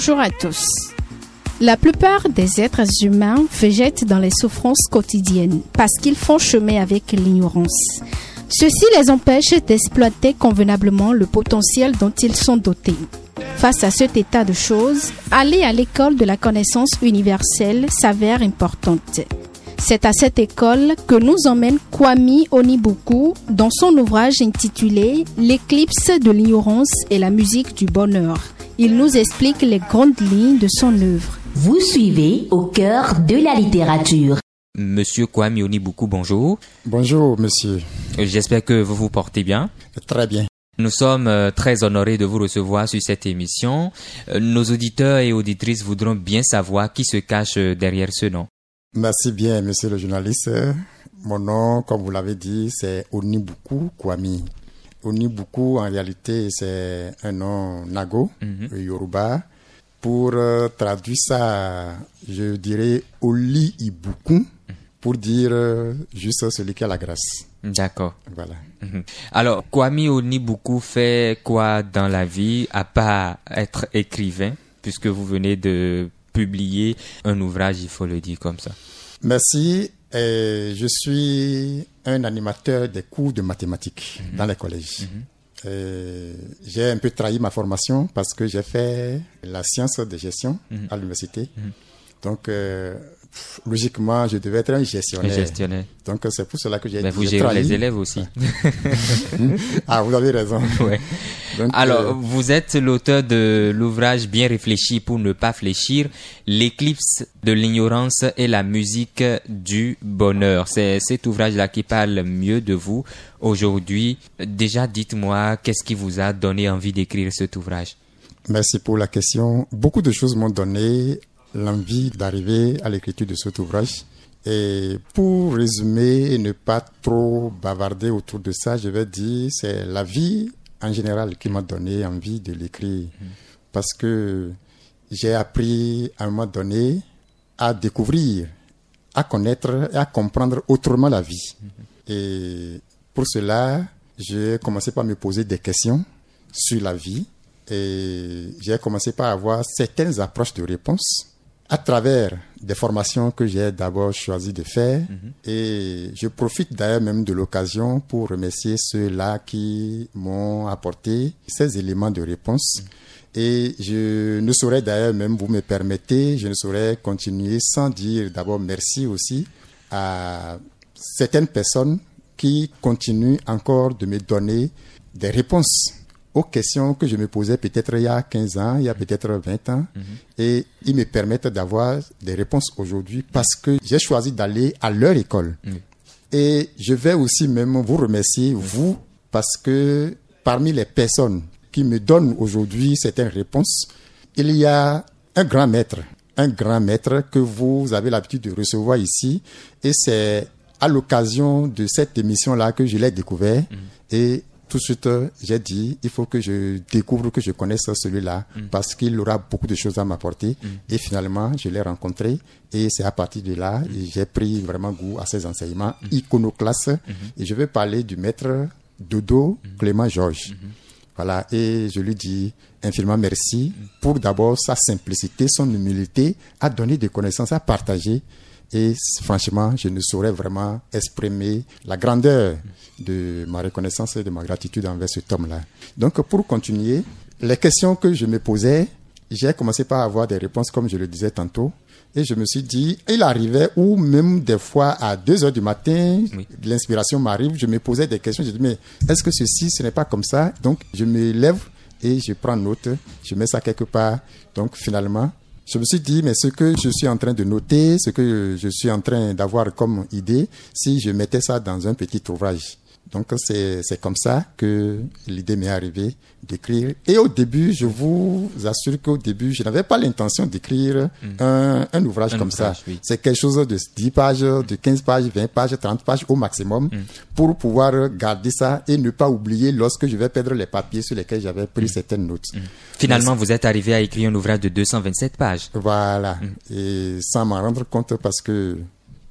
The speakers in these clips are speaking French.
Bonjour à tous. La plupart des êtres humains végètent dans les souffrances quotidiennes parce qu'ils font chemin avec l'ignorance. Ceci les empêche d'exploiter convenablement le potentiel dont ils sont dotés. Face à cet état de choses, aller à l'école de la connaissance universelle s'avère importante. C'est à cette école que nous emmène Kwame Onibuku dans son ouvrage intitulé L'éclipse de l'ignorance et la musique du bonheur. Il nous explique les grandes lignes de son œuvre. Vous suivez au cœur de la littérature. Monsieur Kwame Onibuku, bonjour. Bonjour, monsieur. J'espère que vous vous portez bien. Très bien. Nous sommes euh, très honorés de vous recevoir sur cette émission. Euh, Nos auditeurs et auditrices voudront bien savoir qui se cache euh, derrière ce nom. Merci bien, monsieur le journaliste. Mon nom, comme vous l'avez dit, c'est Onibuku Kwame. Onibuku, en réalité, c'est un nom nago, yoruba. Pour euh, traduire ça, je dirais Oli Ibuku, pour dire euh, juste celui qui a la grâce. D'accord. Voilà. Mhm. Alors, Kwame Onibuku fait quoi dans la vie à part être écrivain, puisque vous venez de publier un ouvrage, il faut le dire comme ça. Merci. Et je suis un animateur des cours de mathématiques dans les collèges. Et J'ai un peu trahi ma formation parce que j'ai fait la science de gestion à l'université. Donc, euh, pff, logiquement, je devais être un gestionnaire. Un gestionnaire. Donc, c'est pour cela que j'ai Mais vous gérez les élèves aussi. Ah, vous avez raison. Ouais. Donc, Alors, euh, vous êtes l'auteur de l'ouvrage Bien réfléchi pour ne pas fléchir, l'éclipse de l'ignorance et la musique du bonheur. C'est cet ouvrage-là qui parle mieux de vous aujourd'hui. Déjà, dites-moi, qu'est-ce qui vous a donné envie d'écrire cet ouvrage? Merci pour la question. Beaucoup de choses m'ont donné l'envie d'arriver à l'écriture de cet ouvrage. Et pour résumer et ne pas trop bavarder autour de ça, je vais dire c'est la vie en général qui m'a donné envie de l'écrire. Parce que j'ai appris à un moment donné à découvrir, à connaître et à comprendre autrement la vie. Et pour cela, j'ai commencé par me poser des questions sur la vie et j'ai commencé par avoir certaines approches de réponse à travers des formations que j'ai d'abord choisi de faire et je profite d'ailleurs même de l'occasion pour remercier ceux-là qui m'ont apporté ces éléments de réponse. Et je ne saurais d'ailleurs même vous me permettez je ne saurais continuer sans dire d'abord merci aussi à certaines personnes qui continuent encore de me donner des réponses aux questions que je me posais peut-être il y a 15 ans, il y a peut-être 20 ans. Et ils me permettent d'avoir des réponses aujourd'hui parce que j'ai choisi d'aller à leur école. Et je vais aussi même vous remercier, vous, parce que parmi les personnes qui me donnent aujourd'hui certaines réponses, il y a un grand maître, un grand maître que vous avez l'habitude de recevoir ici. Et c'est à l'occasion de cette émission-là que je l'ai découvert. Et tout de suite, euh, j'ai dit, il faut que je découvre, que je connaisse celui-là, parce qu'il aura beaucoup de choses à m'apporter. Et finalement, je l'ai rencontré, et c'est à partir de là, et j'ai pris vraiment goût à ses enseignements iconoclastes. Et je vais parler du maître Dodo Clément Georges. Voilà, et je lui dis infiniment merci pour d'abord sa simplicité, son humilité, à donner des connaissances, à partager. Et franchement, je ne saurais vraiment exprimer la grandeur de ma reconnaissance et de ma gratitude envers cet homme-là. Donc, pour continuer, les questions que je me posais, j'ai commencé par avoir des réponses, comme je le disais tantôt. Et je me suis dit, il arrivait, ou même des fois à 2 heures du matin, Oui. l'inspiration m'arrive, je me posais des questions, je dis, mais est-ce que ceci, ce n'est pas comme ça? Donc, je me lève et je prends note, je mets ça quelque part. Donc, finalement, je me suis dit, mais ce que je suis en train de noter, ce que je suis en train d'avoir comme idée, si je mettais ça dans un petit ouvrage. Donc, c'est c'est comme ça que l'idée m'est arrivée d'écrire. Et au début, je vous assure qu'au début, je n'avais pas l'intention d'écrire un, un ouvrage Un comme ouvrage, ça. oui. C'est quelque chose de 10 pages, de 15 pages, 20 pages, 30 pages au maximum pour pouvoir garder ça et ne pas oublier lorsque je vais perdre les papiers sur lesquels j'avais pris certaines notes. Finalement, vous êtes arrivé à écrire un ouvrage de 227 pages. Voilà. Et sans m'en rendre compte parce que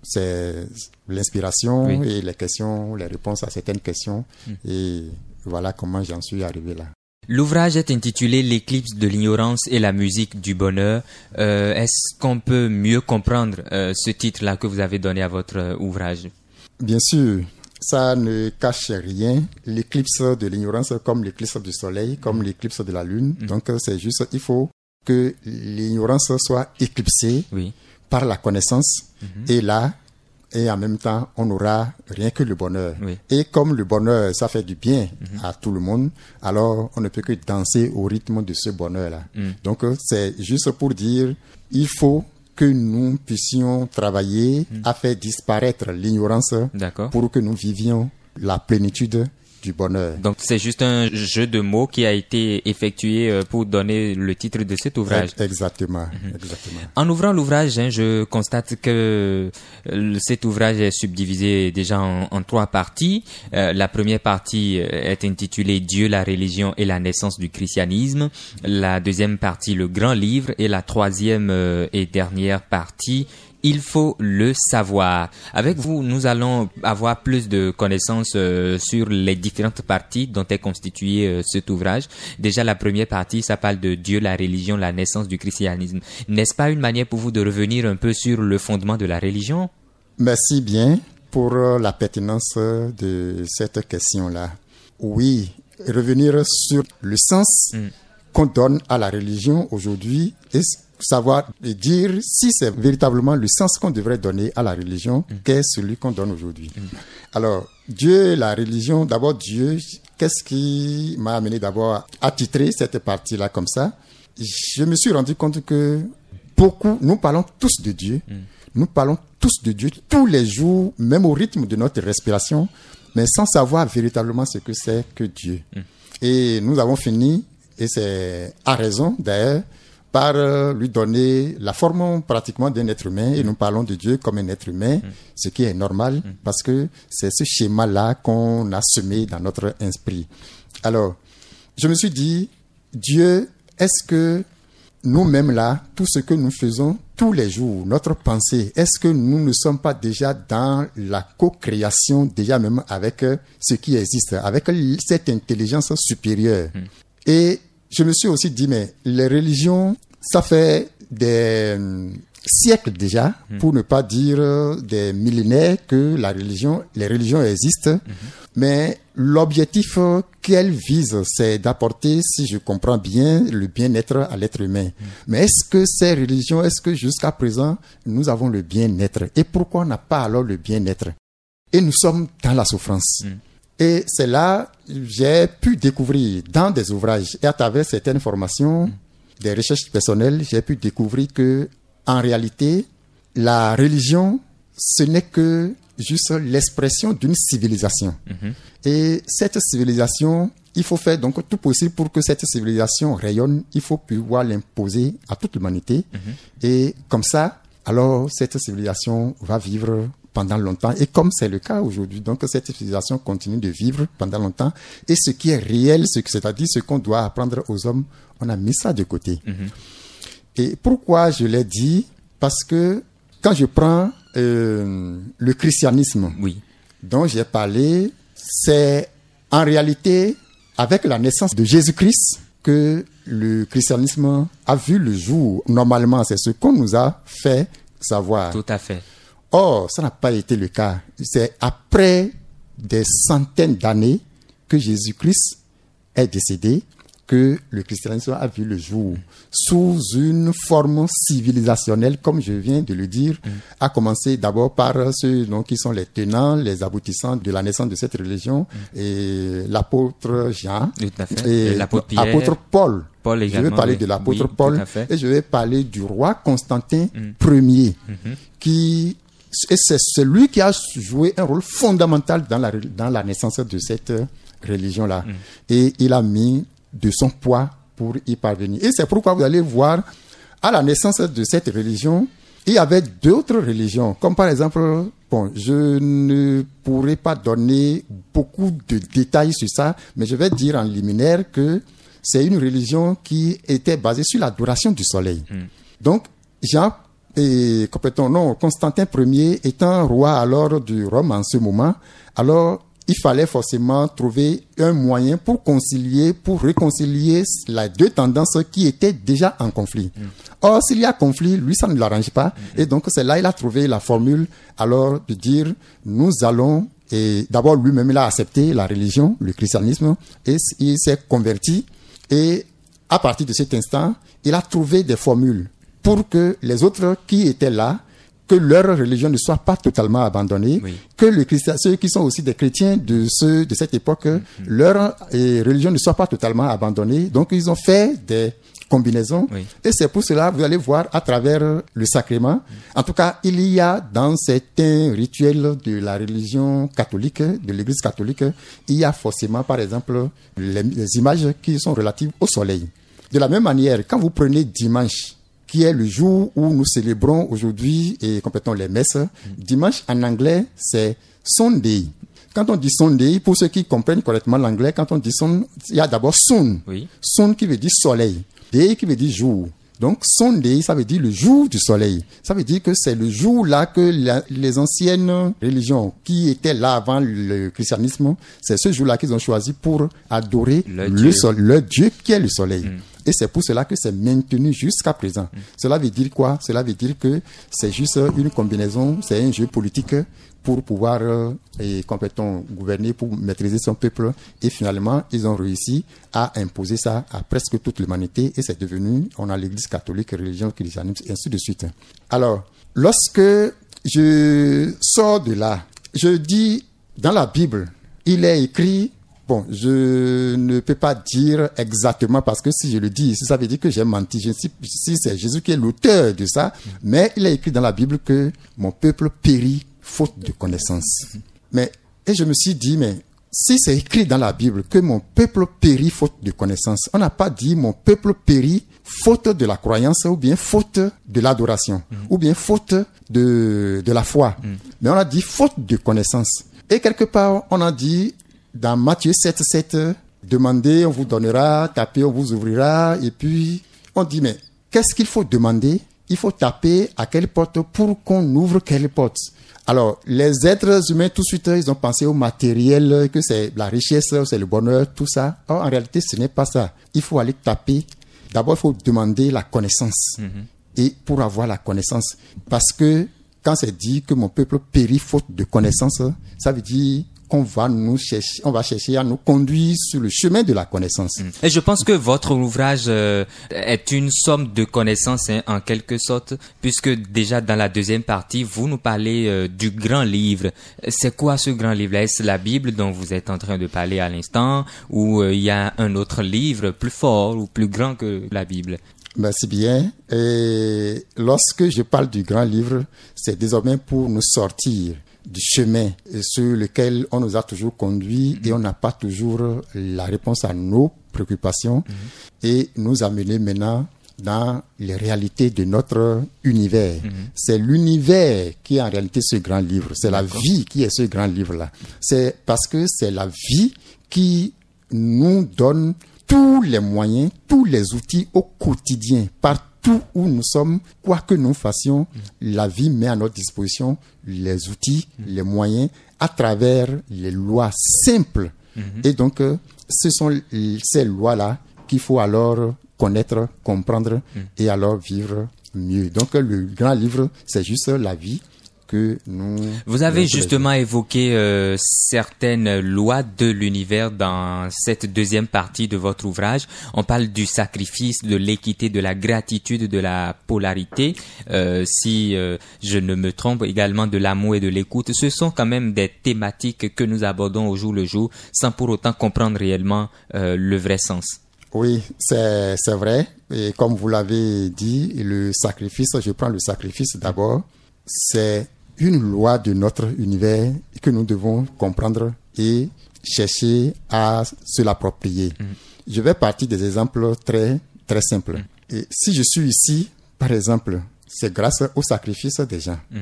c'est l'inspiration Oui. et les questions, les réponses à certaines questions. Et voilà comment j'en suis arrivé là. L'ouvrage est intitulé L'éclipse de l'ignorance et la musique du bonheur. Euh, Est-ce qu'on peut mieux comprendre euh, ce titre-là que vous avez donné à votre euh, ouvrage? Bien sûr, ça ne cache rien. L'éclipse de l'ignorance comme l'éclipse du soleil, comme l'éclipse de la lune. Donc euh, c'est juste, il faut que l'ignorance soit éclipsée Oui. Par la connaissance. Et là, et en même temps, on n'aura rien que le bonheur. Oui. Et comme le bonheur, ça fait du bien à tout le monde, alors on ne peut que danser au rythme de ce bonheur-là. Donc euh, c'est juste pour dire, il faut que nous puissions travailler à faire disparaître l'ignorance pour que nous vivions la plénitude du bonheur. Donc c'est juste un jeu de mots qui a été effectué euh, pour donner le titre de cet ouvrage. Exactement, exactement. En ouvrant l'ouvrage, hein, je constate que euh, cet ouvrage est subdivisé déjà en, en trois parties. Euh, la première partie est intitulée Dieu, la religion et la naissance du christianisme. La deuxième partie, le grand livre. Et la troisième et dernière partie, il faut le savoir. Avec vous, nous allons avoir plus de connaissances euh, sur les différentes parties dont est constitué euh, cet ouvrage. Déjà, la première partie, ça parle de Dieu, la religion, la naissance du christianisme. N'est-ce pas une manière pour vous de revenir un peu sur le fondement de la religion? Merci bien pour euh, la pertinence de cette question-là. Oui, revenir sur le sens qu'on donne à la religion aujourd'hui et savoir et dire si c'est véritablement le sens qu'on devrait donner à la religion qu'est celui qu'on donne aujourd'hui. Alors, Dieu, la religion, d'abord Dieu, qu'est-ce qui m'a amené d'abord à titrer cette partie-là comme ça? Je me suis rendu compte que beaucoup, nous parlons tous de Dieu, nous parlons tous de Dieu tous les jours, même au rythme de notre respiration, mais sans savoir véritablement ce que c'est que Dieu. Et nous avons fini, et c'est à raison d'ailleurs, par euh, lui donner la forme pratiquement d'un être humain, et nous parlons de Dieu comme un être humain, ce qui est normal, parce que c'est ce schéma-là qu'on a semé dans notre esprit. Alors, je me suis dit, Dieu, est-ce que nous-mêmes là, tout ce que nous faisons tous les jours, notre pensée, est-ce que nous ne sommes pas déjà dans la co-création, déjà même avec euh, ce qui existe, avec cette intelligence supérieure? Et je me suis aussi dit, mais les religions, ça fait des euh, siècles déjà, pour ne pas dire euh, des millénaires que la religion, les religions existent. Mais l'objectif euh, qu'elles visent, c'est d'apporter, si je comprends bien, le bien-être à l'être humain. Mais est-ce que ces religions, est-ce que jusqu'à présent, nous avons le bien-être? Et pourquoi on n'a pas alors le bien-être? Et nous sommes dans la souffrance. Et c'est là j'ai pu découvrir dans des ouvrages et à travers certaines formations, des recherches personnelles, j'ai pu découvrir que en réalité, la religion, ce n'est que juste l'expression d'une civilisation. Et cette civilisation, il faut faire donc tout possible pour que cette civilisation rayonne. Il faut pouvoir l'imposer à toute l'humanité. Et comme ça, alors cette civilisation va vivre pendant longtemps. Et comme c'est le cas aujourd'hui, donc cette civilisation continue de vivre pendant longtemps. Et ce qui est réel, c'est-à-dire ce qu'on doit apprendre aux hommes, on a mis ça de côté. Et pourquoi je l'ai dit? Parce que quand je prends euh, le christianisme Oui. dont j'ai parlé, c'est en réalité avec la naissance de Jésus-Christ que le christianisme a vu le jour. Normalement, c'est ce qu'on nous a fait savoir. Tout à fait. Or, ça n'a pas été le cas. C'est après des centaines d'années que Jésus-Christ est décédé que le christianisme a vu le jour sous une forme civilisationnelle, comme je viens de le dire, à commencer d'abord par ceux donc, qui sont les tenants, les aboutissants de la naissance de cette religion, et l'apôtre Jean, et l'apôtre Paul. Paul je vais parler oui. de l'apôtre Oui, Paul et je vais parler du roi Constantin Mm. Ier, Mm-hmm. qui et c'est celui qui a joué un rôle fondamental dans la, dans la naissance de cette religion-là. Mm. Et il a mis de son poids pour y parvenir. Et c'est pourquoi vous allez voir, à la naissance de cette religion, il y avait d'autres religions, comme par exemple, bon, je ne pourrais pas donner beaucoup de détails sur ça, mais je vais dire en liminaire que c'est une religion qui était basée sur l'adoration du soleil. Donc, Jean et complètement non, Constantin Ier étant roi alors du Rome en ce moment, alors il fallait forcément trouver un moyen pour concilier, pour réconcilier les deux tendances qui étaient déjà en conflit. Or, s'il y a conflit, lui, ça ne l'arrange pas. Et donc, c'est là il a trouvé la formule, alors, de dire, nous allons, et d'abord, lui-même, il a accepté la religion, le christianisme, et il s'est converti. Et à partir de cet instant, il a trouvé des formules pour que les autres qui étaient là que leur religion ne soit pas totalement abandonnée, que les chrétiens, ceux qui sont aussi des chrétiens de ceux de cette époque, mm-hmm. leur religion ne soit pas totalement abandonnée. Donc ils ont fait des combinaisons et c'est pour cela vous allez voir à travers le sacrement. En tout cas, il y a dans certains rituels de la religion catholique, de l'Église catholique, il y a forcément par exemple les, les images qui sont relatives au soleil. De la même manière, quand vous prenez dimanche qui est le jour où nous célébrons aujourd'hui et complètement les messes. Dimanche en anglais, c'est Sunday. Quand on dit Sunday, pour ceux qui comprennent correctement l'anglais, quand on dit Sun, il y a d'abord Sun. Sun qui veut dire soleil. Day qui veut dire jour. Donc Sunday, ça veut dire le jour du soleil. Ça veut dire que c'est le jour là que les anciennes religions qui étaient là avant le christianisme, c'est ce jour là qu'ils ont choisi pour adorer le, Dieu. le Dieu qui est le soleil. Mm. Et c'est pour cela que c'est maintenu jusqu'à présent. Cela veut dire quoi? Cela veut dire que c'est juste une combinaison, c'est un jeu politique pour pouvoir euh, et complètement gouverner, pour maîtriser son peuple. Et finalement, ils ont réussi à imposer ça à presque toute l'humanité. Et c'est devenu, on a l'Église catholique, religion christianisme, et ainsi de suite. Alors, lorsque je sors de là, je dis dans la Bible, il est écrit Bon, je ne peux pas dire exactement parce que si je le dis, ça veut dire que j'ai menti. Je sais si c'est Jésus qui est l'auteur de ça, mais il est écrit dans la Bible que mon peuple périt faute de connaissance. Mais, et je me suis dit, mais si c'est écrit dans la Bible que mon peuple périt faute de connaissance, on n'a pas dit mon peuple périt faute de la croyance ou bien faute de l'adoration ou bien faute de, de la foi. Mm. Mais on a dit faute de connaissance. Et quelque part, on a dit dans Matthieu 7, 7, demandez, on vous donnera, tapez, on vous ouvrira. Et puis, on dit, mais qu'est-ce qu'il faut demander? Il faut taper à quelle porte pour qu'on ouvre quelle porte? Alors, les êtres humains, tout de suite, ils ont pensé au matériel, que c'est la richesse, c'est le bonheur, tout ça. Or, en réalité, ce n'est pas ça. Il faut aller taper. D'abord, il faut demander la connaissance. Mm-hmm. Et pour avoir la connaissance, parce que quand c'est dit que mon peuple périt faute de connaissance, ça veut dire qu'on va nous chercher, on va chercher à nous conduire sur le chemin de la connaissance. Mm. Et je pense que votre ouvrage euh, est une somme de connaissances hein, en quelque sorte, puisque déjà dans la deuxième partie, vous nous parlez euh, du grand livre. C'est quoi ce grand livre? Est-ce la Bible dont vous êtes en train de parler à l'instant, ou euh, il y a un autre livre plus fort ou plus grand que la Bible? Merci bien. Et lorsque je parle du grand livre, c'est désormais pour nous sortir du chemin sur lequel on nous a toujours conduit et on n'a pas toujours la réponse à nos préoccupations et nous amener maintenant dans les réalités de notre univers. C'est l'univers qui est en réalité ce grand livre. C'est la vie qui est ce grand livre-là. C'est parce que c'est la vie qui nous donne tous les moyens, tous les outils au quotidien, par où nous sommes, quoi que nous fassions, la vie met à notre disposition les outils, les moyens, à travers les lois simples. Mhm. Et donc, euh, ce sont ces lois-là qu'il faut alors connaître, comprendre mhm. et alors vivre mieux. Donc, le grand livre, c'est juste la vie que nous... Vous avez justement évoqué euh, certaines lois de l'univers dans cette deuxième partie de votre ouvrage. On parle du sacrifice, de l'équité, de la gratitude, de la polarité. Euh, si euh, je ne me trompe, également de l'amour et de l'écoute. Ce sont quand même des thématiques que nous abordons au jour le jour sans pour autant comprendre réellement le vrai sens. Oui, c'est vrai. Et comme vous l'avez dit, le sacrifice, je prends le sacrifice d'abord, c'est une loi de notre univers que nous devons comprendre et chercher à se l'approprier. Mm. Je vais partir des exemples très, très simples. Mm. Et si je suis ici, par exemple, c'est grâce au sacrifice des gens mm.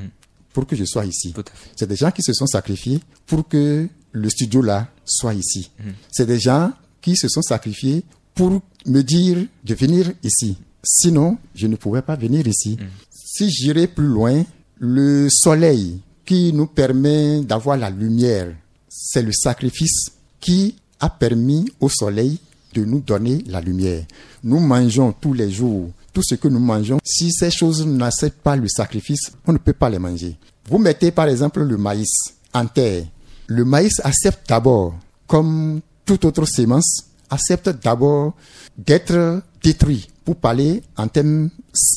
pour que je sois ici. C'est des gens qui se sont sacrifiés pour que le studio là soit ici. C'est des gens qui se sont sacrifiés pour me dire de venir ici. Sinon, je ne pouvais pas venir ici. Si j'irais plus loin, le soleil qui nous permet d'avoir la lumière, c'est le sacrifice qui a permis au soleil de nous donner la lumière. Nous mangeons tous les jours tout ce que nous mangeons. Si ces choses n'acceptent pas le sacrifice, on ne peut pas les manger. Vous mettez par exemple le maïs en terre. Le maïs accepte d'abord, comme toute autre sémence, accepte d'abord d'être détruit, pour parler en termes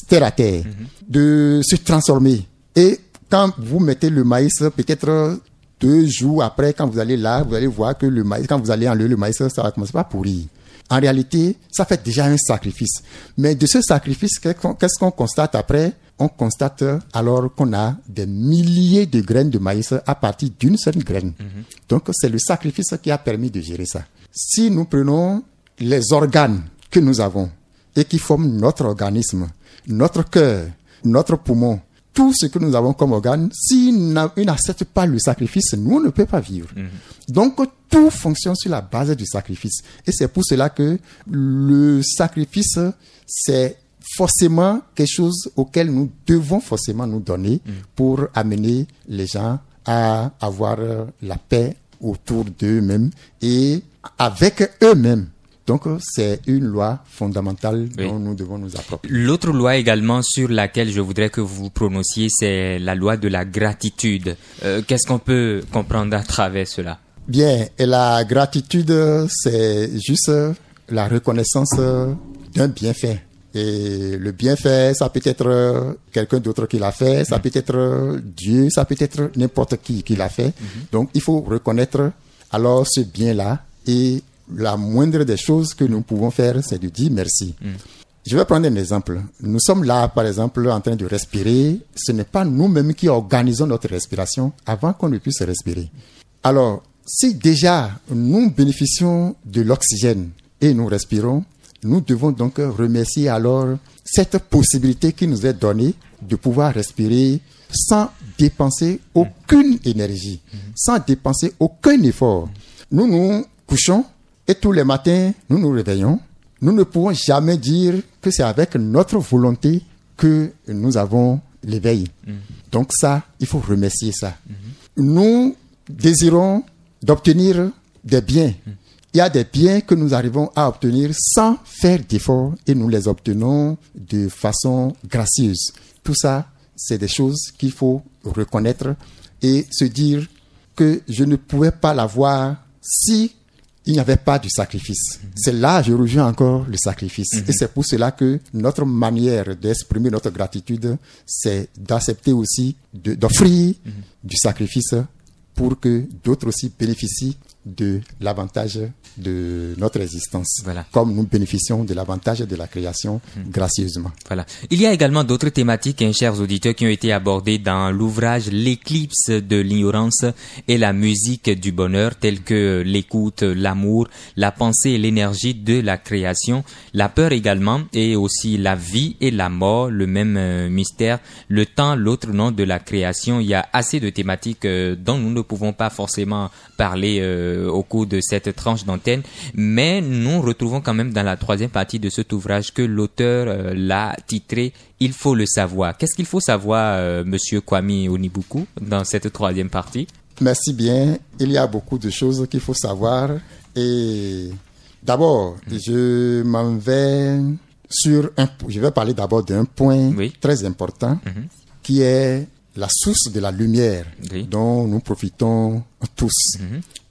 terre à terre, de se transformer. Et quand vous mettez le maïs, peut-être deux jours après, quand vous allez là, vous allez voir que le maïs, quand vous allez enlever le maïs, ça va commencer à pourrir. En réalité, ça fait déjà un sacrifice. Mais de ce sacrifice, qu'est-ce qu'on constate après? On constate alors qu'on a des milliers de graines de maïs à partir d'une seule graine. Donc, c'est le sacrifice qui a permis de gérer ça. Si nous prenons les organes que nous avons et qui forment notre organisme, notre cœur, notre poumon, tout ce que nous avons comme organe, s'il n'accepte pas le sacrifice, nous on ne peut pas vivre. Donc tout fonctionne sur la base du sacrifice. Et c'est pour cela que le sacrifice, c'est forcément quelque chose auquel nous devons forcément nous donner pour amener les gens à avoir la paix autour d'eux-mêmes et avec eux-mêmes. Donc, c'est une loi fondamentale dont nous devons nous approprier. L'autre loi également sur laquelle je voudrais que vous prononciez, c'est la loi de la gratitude. Euh, Qu'est-ce qu'on peut comprendre à travers cela? Bien, et la gratitude, c'est juste la reconnaissance d'un bienfait. Et le bienfait, ça peut être quelqu'un d'autre qui l'a fait, ça peut être Dieu, ça peut être n'importe qui qui l'a fait. Donc, il faut reconnaître alors ce bien-là et la moindre des choses que nous pouvons faire, c'est de dire merci. Je vais prendre un exemple. Nous sommes là, par exemple, en train de respirer. Ce n'est pas nous-mêmes qui organisons notre respiration avant qu'on ne puisse respirer. Alors, si déjà nous bénéficions de l'oxygène et nous respirons, nous devons donc remercier alors cette possibilité qui nous est donnée de pouvoir respirer sans dépenser aucune énergie, sans dépenser aucun effort. Nous nous couchons et tous les matins, nous nous réveillons. Nous ne pouvons jamais dire que c'est avec notre volonté que nous avons l'éveil. Donc ça, il faut remercier ça. Nous désirons d'obtenir des biens. Il y a des biens que nous arrivons à obtenir sans faire d'efforts et nous les obtenons de façon gracieuse. Tout ça, c'est des choses qu'il faut reconnaître et se dire que je ne pouvais pas l'avoir si il n'y avait pas du sacrifice. C'est là, je rejoins encore le sacrifice. Et c'est pour cela que notre manière d'exprimer notre gratitude, c'est d'accepter aussi d'offrir du sacrifice pour que d'autres aussi bénéficient de l'avantage de notre existence, Voilà. comme nous bénéficions de l'avantage de la création gracieusement. Voilà. Il y a également d'autres thématiques, hein, chers auditeurs, qui ont été abordées dans l'ouvrage L'éclipse de l'ignorance et la musique du bonheur, telles que l'écoute, l'amour, la pensée et l'énergie de la création, la peur également, et aussi la vie et la mort, le même euh, mystère, le temps, l'autre nom de la création. Il y a assez de thématiques euh, dont nous ne pouvons pas forcément parler euh, au cours de cette tranche d'antenne, mais nous retrouvons quand même dans la troisième partie de cet ouvrage que l'auteur euh, l'a titré Il faut le savoir. Qu'est-ce qu'il faut savoir, euh, Monsieur Kwame Onibuku, dans cette troisième partie? Merci bien. Il y a beaucoup de choses qu'il faut savoir. Et d'abord, je m'en vais sur un. Je vais parler d'abord d'un point Oui. très important qui est la source de la lumière Oui. dont nous profitons tous.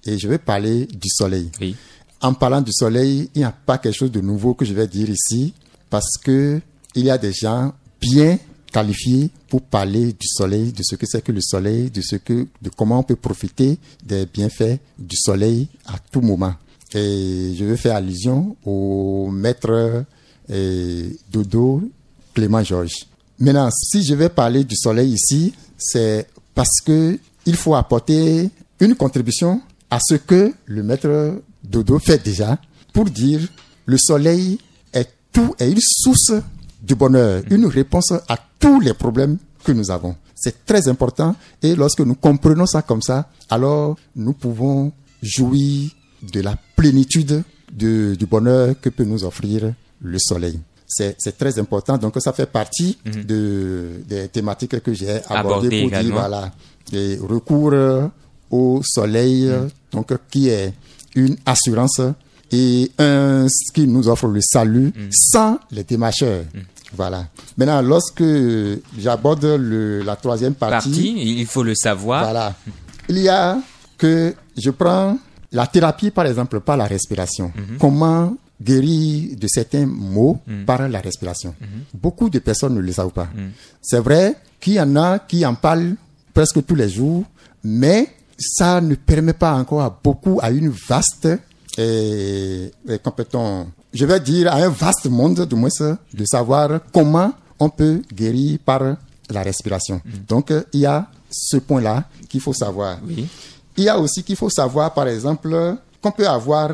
Et je vais parler du soleil. Oui. En parlant du soleil, il n'y a pas quelque chose de nouveau que je vais dire ici parce que il y a des gens bien qualifiés pour parler du soleil, de ce que c'est que le soleil, de ce que, de comment on peut profiter des bienfaits du soleil à tout moment. Et je vais faire allusion au maître Dodo Clément Georges. Maintenant, si je vais parler du soleil ici, c'est parce que il faut apporter une contribution à ce que le maître Dodo fait déjà pour dire le soleil est tout, est une source du bonheur, une réponse à tous les problèmes que nous avons. C'est très important et lorsque nous comprenons ça comme ça, alors nous pouvons jouir de la plénitude de- du bonheur que peut nous offrir le soleil. C'est très important, donc ça fait partie de, des thématiques que j'ai abordées pour dire voilà, et recours au soleil, donc qui est une assurance et un qui nous offre le salut sans les démarcheurs. Voilà. Maintenant, lorsque j'aborde le- la troisième partie, Parti, il faut le savoir. voilà, il y a que je prends la thérapie, par exemple, par la respiration. Comment guérir de certains maux par la respiration. Beaucoup de personnes ne le savent pas. C'est vrai qu'il y en a qui en parlent presque tous les jours, mais ça ne permet pas encore à beaucoup, à une vaste et, et compétent, je vais dire à un vaste monde, du moins, de savoir comment on peut guérir par la respiration. Donc, euh, il y a ce point-là qu'il faut savoir. Oui. Il y a aussi qu'il faut savoir, par exemple, qu'on peut avoir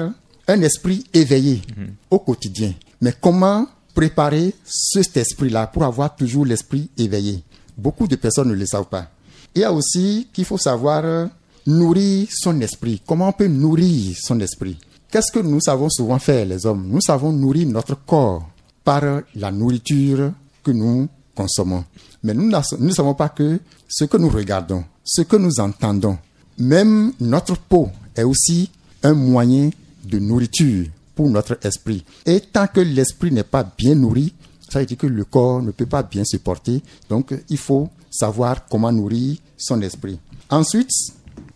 un esprit éveillé au quotidien. Mais comment préparer cet esprit-là pour avoir toujours l'esprit éveillé? Beaucoup de personnes ne le savent pas. Il y a aussi qu'il faut savoir euh, nourrir son esprit. Comment on peut nourrir son esprit? Qu'est-ce que nous savons souvent faire, les hommes? Nous savons nourrir notre corps par la nourriture que nous consommons. Mais nous ne savons pas que ce que nous regardons, ce que nous entendons, même notre peau est aussi un moyen de nourriture pour notre esprit. Et tant que l'esprit n'est pas bien nourri, ça veut dire que le corps ne peut pas bien se porter. Donc, il faut savoir comment nourrir son esprit. Ensuite,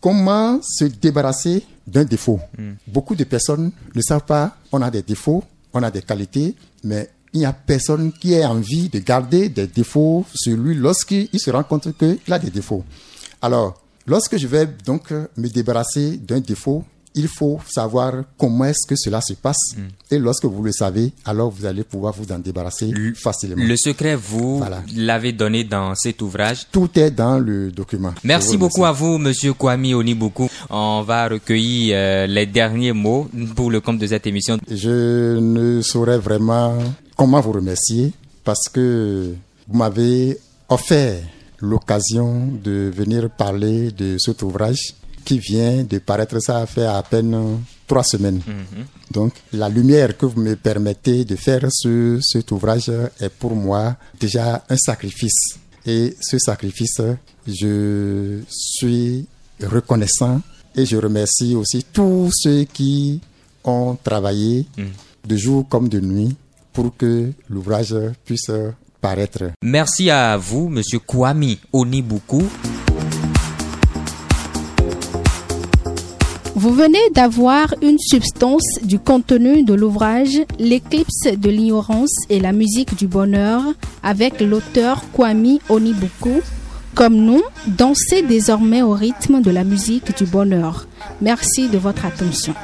comment se débarrasser d'un défaut? Beaucoup de personnes ne savent pas, on a des défauts, on a des qualités, mais il n'y a personne qui ait envie de garder des défauts sur lui lorsqu'il se rend compte qu'il a des défauts. Alors, lorsque je vais donc me débarrasser d'un défaut, il faut savoir comment est-ce que cela se passe. Et lorsque vous le savez, alors vous allez pouvoir vous en débarrasser facilement. Le secret, vous Voilà. l'avez donné dans cet ouvrage. Tout est dans le document. Merci beaucoup à vous, Monsieur Kwame Onibuku. On va recueillir euh, les derniers mots pour le compte de cette émission. Je ne saurais vraiment comment vous remercier parce que vous m'avez offert l'occasion de venir parler de cet ouvrage qui vient de paraître, ça fait à peine trois semaines. Donc la lumière que vous me permettez de faire sur cet ouvrage est pour moi déjà un sacrifice. Et ce sacrifice, je suis reconnaissant et je remercie aussi tous ceux qui ont travaillé de jour comme de nuit pour que l'ouvrage puisse paraître. Merci à vous, Monsieur Kwame Onibuku. Vous venez d'avoir une substance du contenu de l'ouvrage L'éclipse de l'ignorance et la musique du bonheur avec l'auteur Kwame Onibuku. Comme nous, dansez désormais au rythme de la musique du bonheur. Merci de votre attention.